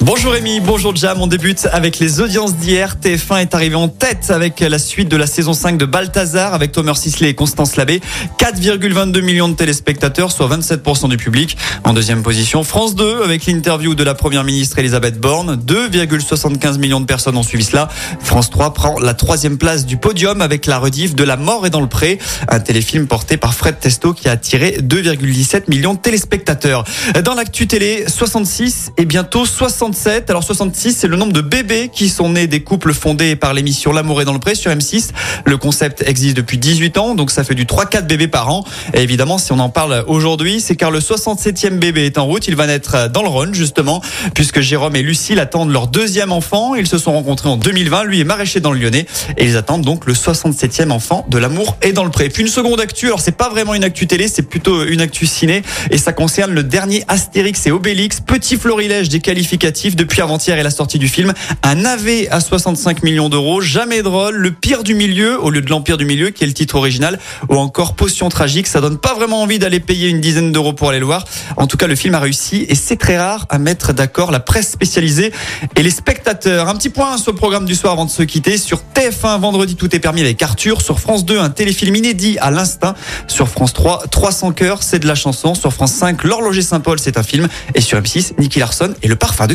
Bonjour Rémi, bonjour Jam. On débute avec les audiences d'hier. TF1 est arrivé en tête avec la suite de la saison 5 de Balthazar avec Thomas Sisley et Constance Labbé. 4,22 millions de téléspectateurs, soit 27% du public. En deuxième position, France 2 avec l'interview de la première ministre Elisabeth Borne. 2,75 millions de personnes ont suivi cela. France 3 prend la troisième place du podium avec la rediff de La mort est dans le pré. Un téléfilm porté par Fred Testo qui a attiré 2,17 millions de téléspectateurs. Dans l'actu télé, 66 et bientôt 67. Alors 66, c'est le nombre de bébés qui sont nés des couples fondés par l'émission L'amour est dans le pré sur M6. Le concept existe depuis 18 ans, donc ça fait du 3-4 bébés par an. Et évidemment, si on en parle aujourd'hui, c'est car le 67e bébé est en route. Il va naître dans le Rhône, justement, puisque Jérôme et Lucille attendent leur deuxième enfant. Ils se sont rencontrés en 2020. Lui est maraîcher dans le Lyonnais. Et ils attendent donc le 67e enfant de L'amour est dans le pré. Puis une seconde actu. Alors c'est pas vraiment une actu télé, c'est plutôt une actu ciné. Et ça concerne le dernier Astérix et Obélix. Petit florilège des qualificatifs depuis avant-hier et la sortie du film. Un AV à 65 millions d'euros, jamais drôle, le pire du milieu au lieu de l'empire du milieu qui est le titre original ou encore potion tragique. Ça donne pas vraiment envie d'aller payer une dizaine d'euros pour aller le voir. En tout cas, le film a réussi et c'est très rare à mettre d'accord la presse spécialisée et les spectateurs. Un petit point sur le programme du soir avant de se quitter. Sur TF1, vendredi, tout est permis avec Arthur. Sur France 2, un téléfilm inédit à l'instinct. Sur France 3, 300 cœurs, c'est de la chanson. Sur France 5, L'horloger Saint-Paul, c'est un film. Et sur M6, Nicky Larson et le parfum de